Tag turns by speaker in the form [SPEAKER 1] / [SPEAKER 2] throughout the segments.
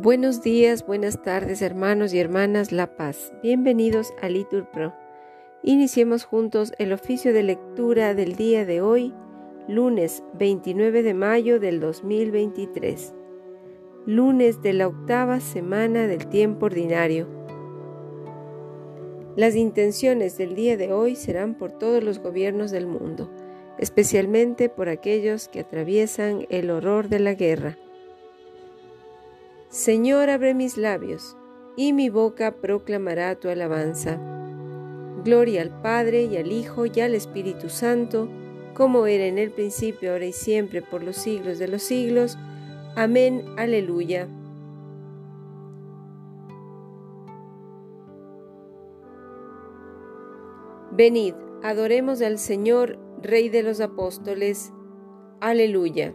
[SPEAKER 1] Buenos días, buenas tardes hermanos y hermanas La Paz. Bienvenidos a Litur Pro. Iniciemos juntos el oficio de lectura del día de hoy, lunes 29 de mayo del 2023. Lunes de la octava semana del tiempo ordinario. Las intenciones del día de hoy serán por todos los gobiernos del mundo, especialmente por aquellos que atraviesan el horror de la guerra Señor, abre mis labios, y mi boca proclamará tu alabanza. Gloria al Padre y al Hijo y al Espíritu Santo, como era en el principio, ahora y siempre, por los siglos de los siglos. Amén, aleluya. Venid, adoremos al Señor, Rey de los apóstoles. Aleluya.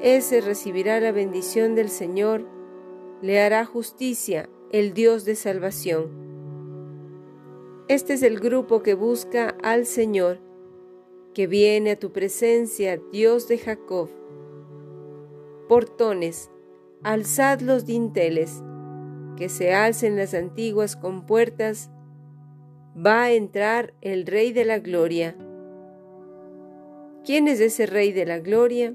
[SPEAKER 1] ese recibirá la bendición del Señor, le hará justicia el Dios de salvación. Este es el grupo que busca al Señor, que viene a tu presencia, Dios de Jacob. Portones, alzad los dinteles, que se alcen las antiguas compuertas, va a entrar el Rey de la Gloria. ¿Quién es ese Rey de la Gloria?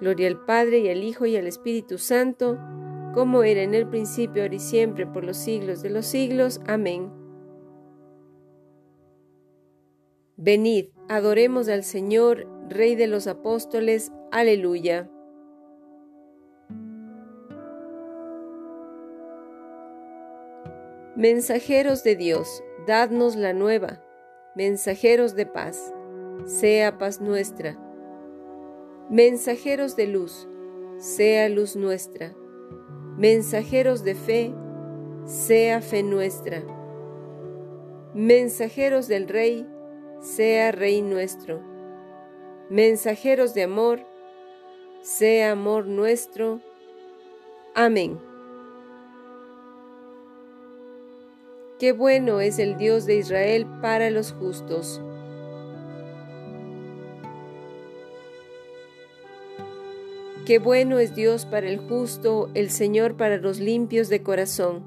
[SPEAKER 1] Gloria al Padre y al Hijo y al Espíritu Santo, como era en el principio, ahora y siempre, por los siglos de los siglos. Amén. Venid, adoremos al Señor, Rey de los apóstoles. Aleluya. Mensajeros de Dios, dadnos la nueva. Mensajeros de paz, sea paz nuestra. Mensajeros de luz, sea luz nuestra mensajeros de fe, sea fe nuestra. Mensajeros del Rey, sea Rey nuestro. Mensajeros de amor, sea amor nuestro. Amén. Qué bueno es el Dios de Israel para los justos Qué bueno es Dios para el justo, el Señor para los limpios de corazón.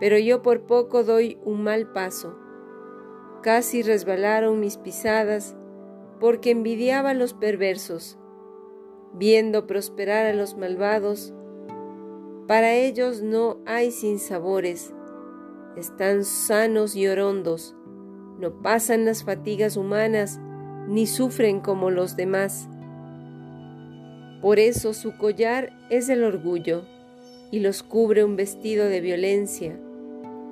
[SPEAKER 1] Pero yo por poco doy un mal paso. Casi resbalaron mis pisadas, porque envidiaba a los perversos, viendo prosperar a los malvados. Para ellos no hay sinsabores, están sanos y orondos, no pasan las fatigas humanas, ni sufren como los demás por eso su collar es el orgullo y los cubre un vestido de violencia.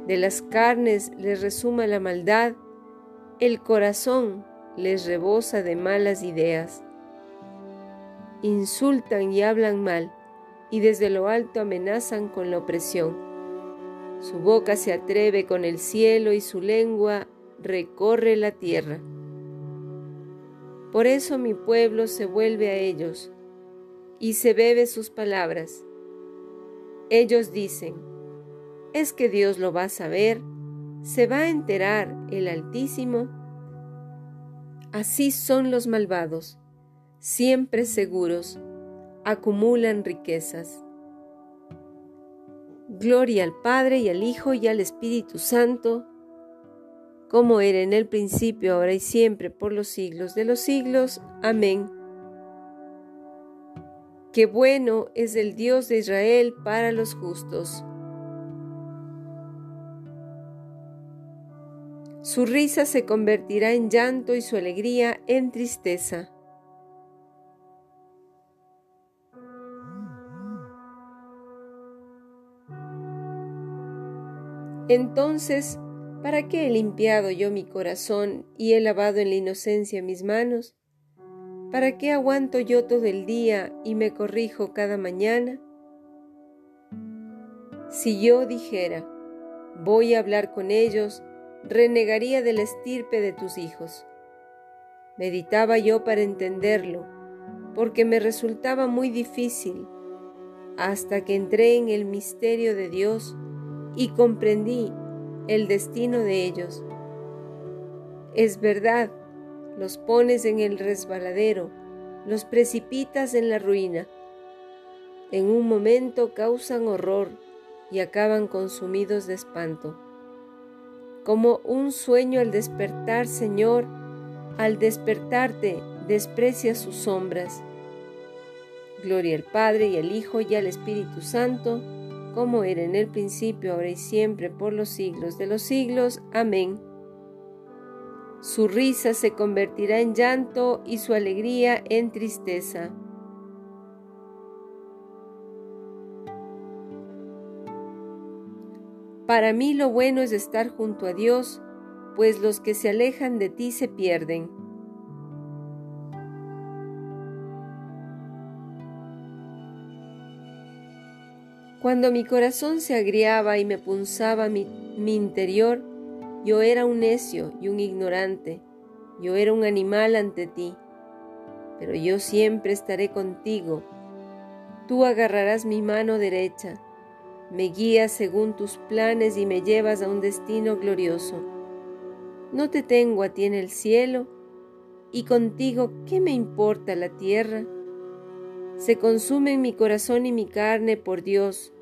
[SPEAKER 1] De las carnes les resuma la maldad, el corazón les rebosa de malas ideas. Insultan y hablan mal y desde lo alto amenazan con la opresión. Su boca se atreve con el cielo y su lengua recorre la tierra. Por eso mi pueblo se vuelve a ellos y se bebe sus palabras. Ellos dicen, es que Dios lo va a saber, se va a enterar el Altísimo. Así son los malvados, siempre seguros, acumulan riquezas. Gloria al Padre y al Hijo y al Espíritu Santo, como era en el principio, ahora y siempre, por los siglos de los siglos. Amén. Qué bueno es el Dios de Israel para los justos. Su risa se convertirá en llanto y su alegría en tristeza. Entonces, ¿para qué he limpiado yo mi corazón y he lavado en la inocencia mis manos? ¿Para qué aguanto yo todo el día y me corrijo cada mañana? Si yo dijera, voy a hablar con ellos, renegaría de la estirpe de tus hijos. Meditaba yo para entenderlo, porque me resultaba muy difícil, hasta que entré en el misterio de Dios y comprendí el destino de ellos. Es verdad, los pones en el resbaladero, los precipitas en la ruina. En un momento causan horror y acaban consumidos de espanto. Como un sueño al despertar, Señor, al despertarte desprecias sus sombras. Gloria al Padre y al Hijo y al Espíritu Santo, como era en el principio, ahora y siempre, por los siglos de los siglos. Amén. Su risa se convertirá en llanto y su alegría en tristeza. Para mí lo bueno es estar junto a Dios, pues los que se alejan de ti se pierden. Cuando mi corazón se agriaba y me punzaba mi, interior, yo era un necio y un ignorante, yo era un animal ante ti, pero yo siempre estaré contigo. Tú agarrarás mi mano derecha, me guías según tus planes y me llevas a un destino glorioso. No te tengo a ti en el cielo, y contigo, ¿qué me importa la tierra? Se consumen mi corazón y mi carne por Dios,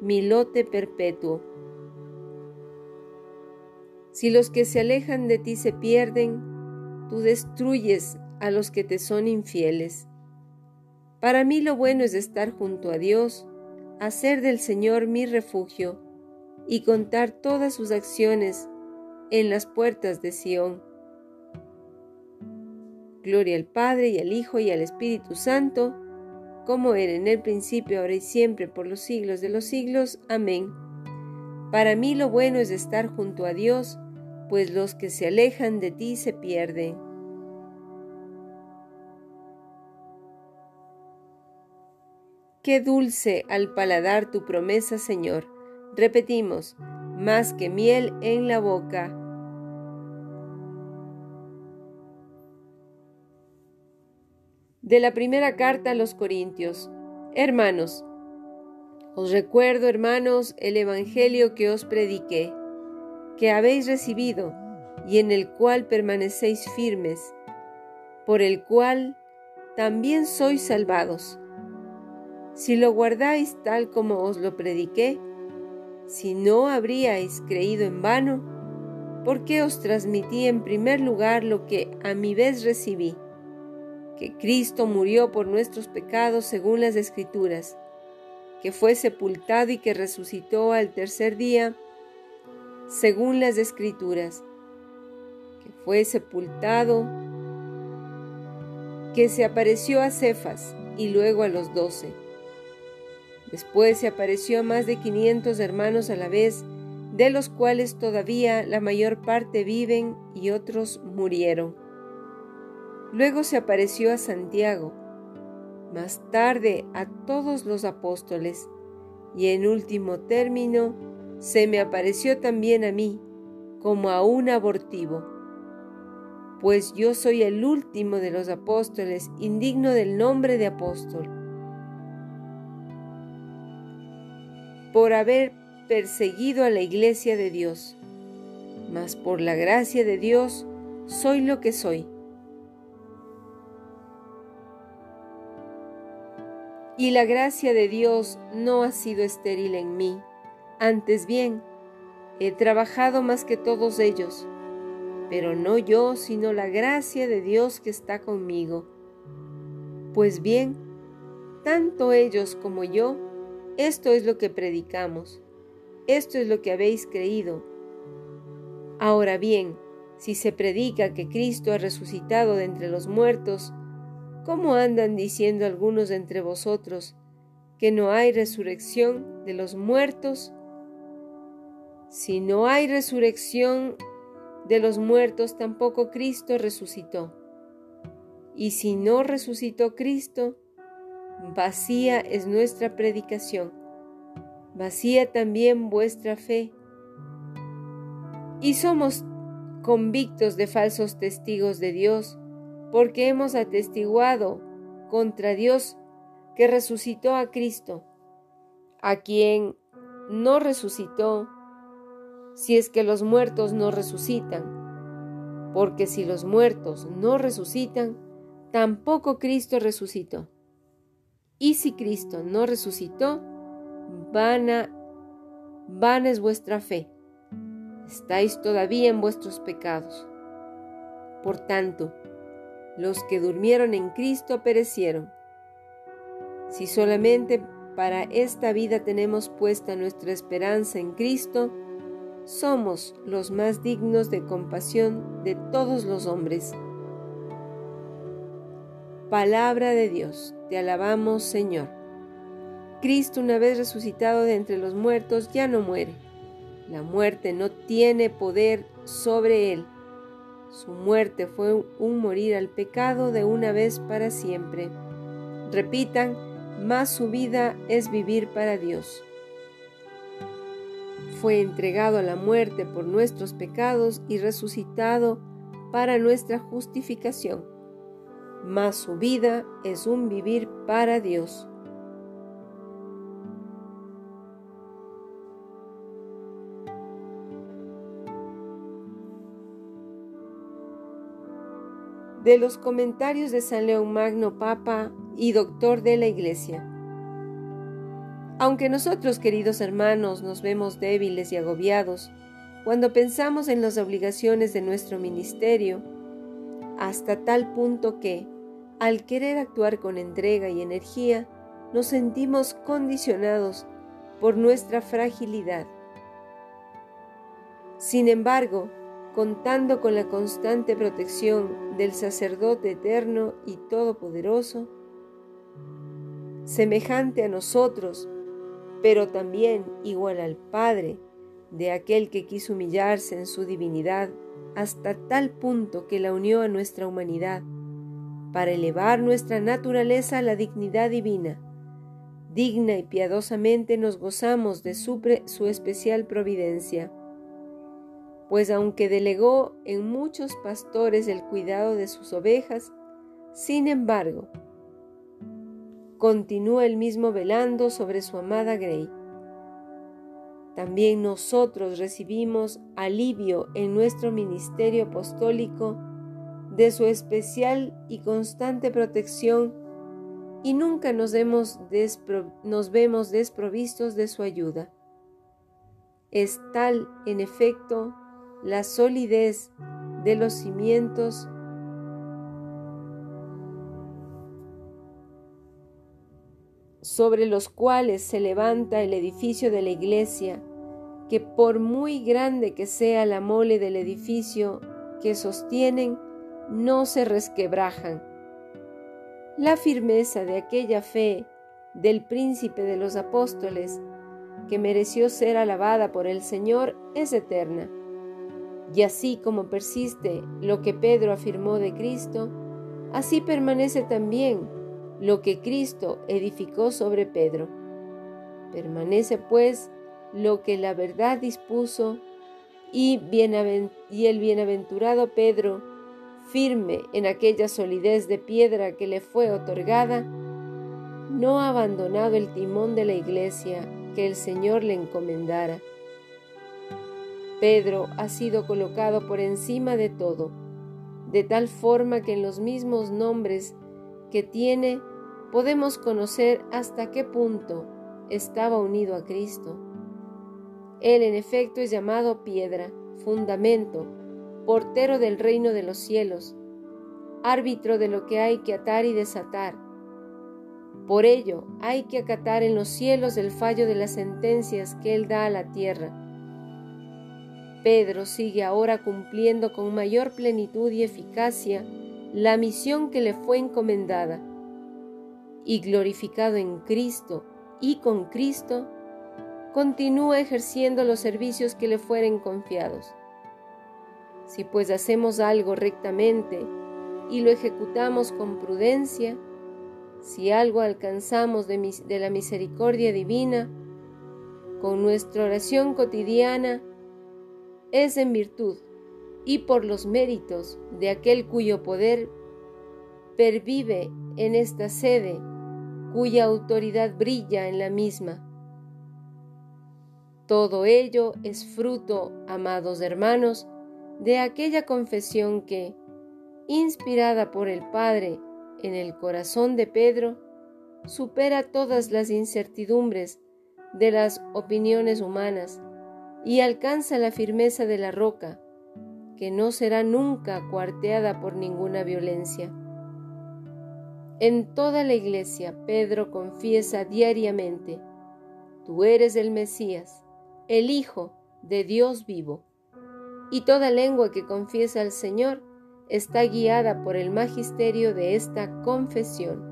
[SPEAKER 1] mi lote perpetuo. Si los que se alejan de ti se pierden, tú destruyes a los que te son infieles. Para mí lo bueno es estar junto a Dios, hacer del Señor mi refugio y contar todas sus acciones en las puertas de Sión. Gloria al Padre y al Hijo y al Espíritu Santo, como era en el principio, ahora y siempre, por los siglos de los siglos. Amén. Para mí lo bueno es estar junto a Dios, pues los que se alejan de ti se pierden. Qué dulce al paladar tu promesa, Señor. Repetimos, más que miel en la boca. De la primera carta a los Corintios. Hermanos, os recuerdo, hermanos, el Evangelio que os prediqué que habéis recibido y en el cual permanecéis firmes, por el cual también sois salvados. Si lo guardáis tal como os lo prediqué, si no habríais creído en vano, porque os transmití en primer lugar lo que a mi vez recibí, que Cristo murió por nuestros pecados según las Escrituras, que fue sepultado y que resucitó al tercer día, según las escrituras, que fue sepultado, que se apareció a Cefas y luego a los doce. Después se apareció a más de quinientos hermanos a la vez, de los cuales todavía la mayor parte viven y otros murieron. Luego se apareció a Santiago, más tarde a todos los apóstoles, y en último término se me apareció también a mí como a un abortivo, pues yo soy el último de los apóstoles, indigno del nombre de apóstol, por haber perseguido a la iglesia de Dios, mas por la gracia de Dios soy lo que soy. Y la gracia de Dios no ha sido estéril en mí antes bien, he trabajado más que todos ellos, pero no yo, sino la gracia de Dios que está conmigo. Pues bien, tanto ellos como yo, esto es lo que predicamos, esto es lo que habéis creído. Ahora bien, si se predica que Cristo ha resucitado de entre los muertos, ¿cómo andan diciendo algunos entre vosotros que no hay resurrección de los muertos? Si no hay resurrección de los muertos, tampoco Cristo resucitó. Y si no resucitó Cristo, vacía es nuestra predicación, vacía también vuestra fe. Y somos convictos de falsos testigos de Dios, porque hemos atestiguado contra Dios que resucitó a Cristo, a quien no resucitó, si es que los muertos no resucitan, porque si los muertos no resucitan, tampoco Cristo resucitó. Y si Cristo no resucitó, vana, vana es vuestra fe. Estáis todavía en vuestros pecados. Por tanto, los que durmieron en Cristo perecieron. Si solamente para esta vida tenemos puesta nuestra esperanza en Cristo, somos los más dignos de compasión de todos los hombres. Palabra de Dios, te alabamos Señor. Cristo una vez resucitado de entre los muertos ya no muere. La muerte no tiene poder sobre él. Su muerte fue un morir al pecado de una vez para siempre. Repitan, más su vida es vivir para Dios. Fue entregado a la muerte por nuestros pecados y resucitado para nuestra justificación mas su vida es un vivir para Dios. De los comentarios de San León Magno, Papa y Doctor de la Iglesia. Aunque nosotros, queridos hermanos, nos vemos débiles y agobiados, cuando pensamos en las obligaciones de nuestro ministerio, hasta tal punto que, al querer actuar con entrega y energía, nos sentimos condicionados por nuestra fragilidad. Sin embargo, contando con la constante protección del sacerdote eterno y todopoderoso, semejante a nosotros, pero también igual al Padre, de aquel que quiso humillarse en su divinidad hasta tal punto que la unió a nuestra humanidad, para elevar nuestra naturaleza a la dignidad divina. Digna y piadosamente nos gozamos de su, su especial providencia, pues aunque delegó en muchos pastores el cuidado de sus ovejas, sin embargo, continúa el mismo velando sobre su amada Grey también nosotros recibimos alivio en nuestro ministerio apostólico de su especial y constante protección y nunca nos, nos vemos desprovistos de su ayuda. Es tal, en efecto, la solidez de los cimientos sobre los cuales se levanta el edificio de la iglesia, que por muy grande que sea la mole del edificio que sostienen, no se resquebrajan. La firmeza de aquella fe del príncipe de los apóstoles, que mereció ser alabada por el Señor, es eterna. Y así como persiste lo que Pedro afirmó de Cristo, así permanece también lo que Cristo edificó sobre Pedro. Permanece pues lo que la verdad dispuso y, el bienaventurado Pedro, firme en aquella solidez de piedra que le fue otorgada, no ha abandonado el timón de la iglesia que el Señor le encomendara. Pedro ha sido colocado por encima de todo, de tal forma que en los mismos nombres que tiene podemos conocer hasta qué punto estaba unido a Cristo. Él en efecto es llamado piedra, fundamento, portero del reino de los cielos, árbitro de lo que hay que atar y desatar. Por ello hay que acatar en los cielos el fallo de las sentencias que Él da a la tierra. Pedro sigue ahora cumpliendo con mayor plenitud y eficacia la misión que le fue encomendada, y glorificado en Cristo y con Cristo, continúa ejerciendo los servicios que le fueren confiados. Si pues hacemos algo rectamente y lo ejecutamos con prudencia, si algo alcanzamos de, la misericordia divina, con nuestra oración cotidiana, es en virtud y por los méritos de aquel cuyo poder pervive en esta sede, cuya autoridad brilla en la misma. Todo ello es fruto, amados hermanos, de aquella confesión que, inspirada por el Padre en el corazón de Pedro, supera todas las incertidumbres de las opiniones humanas y alcanza la firmeza de la roca, que no será nunca cuarteada por ninguna violencia. En toda la iglesia Pedro confiesa diariamente, Tú eres el Mesías, el Hijo de Dios vivo. Y toda lengua que confiesa al Señor está guiada por el magisterio de esta confesión.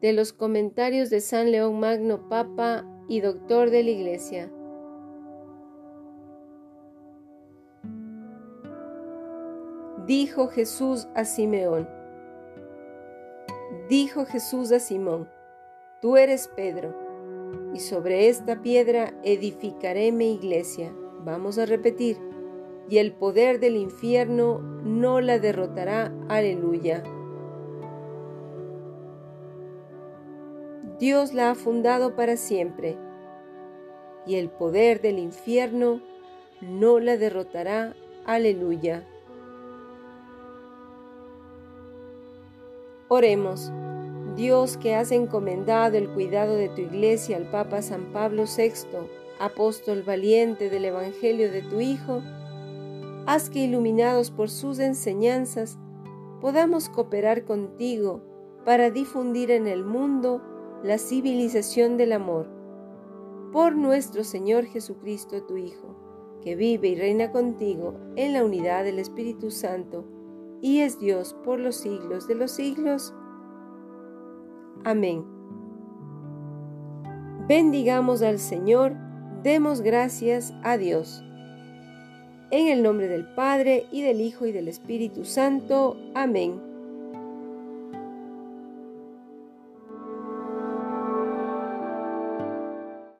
[SPEAKER 1] De los comentarios de San León Magno, Papa y Doctor de la Iglesia. Dijo Jesús a Simeón. Dijo Jesús a Simón, Tú eres Pedro, y sobre esta piedra edificaré mi iglesia. Vamos a repetir y el poder del infierno no la derrotará. Aleluya. Dios la ha fundado para siempre, y el poder del infierno no la derrotará. Aleluya. Oremos. Dios que has encomendado el cuidado de tu iglesia al Papa San Pablo VI, apóstol valiente del Evangelio de tu Hijo, haz que iluminados por sus enseñanzas podamos cooperar contigo para difundir en el mundo la civilización del amor. Por nuestro Señor Jesucristo, tu Hijo, que vive y reina contigo en la unidad del Espíritu Santo, y es Dios por los siglos de los siglos. Amén. Bendigamos al Señor, demos gracias a Dios. En el nombre del Padre, y del Hijo, y del Espíritu Santo. Amén.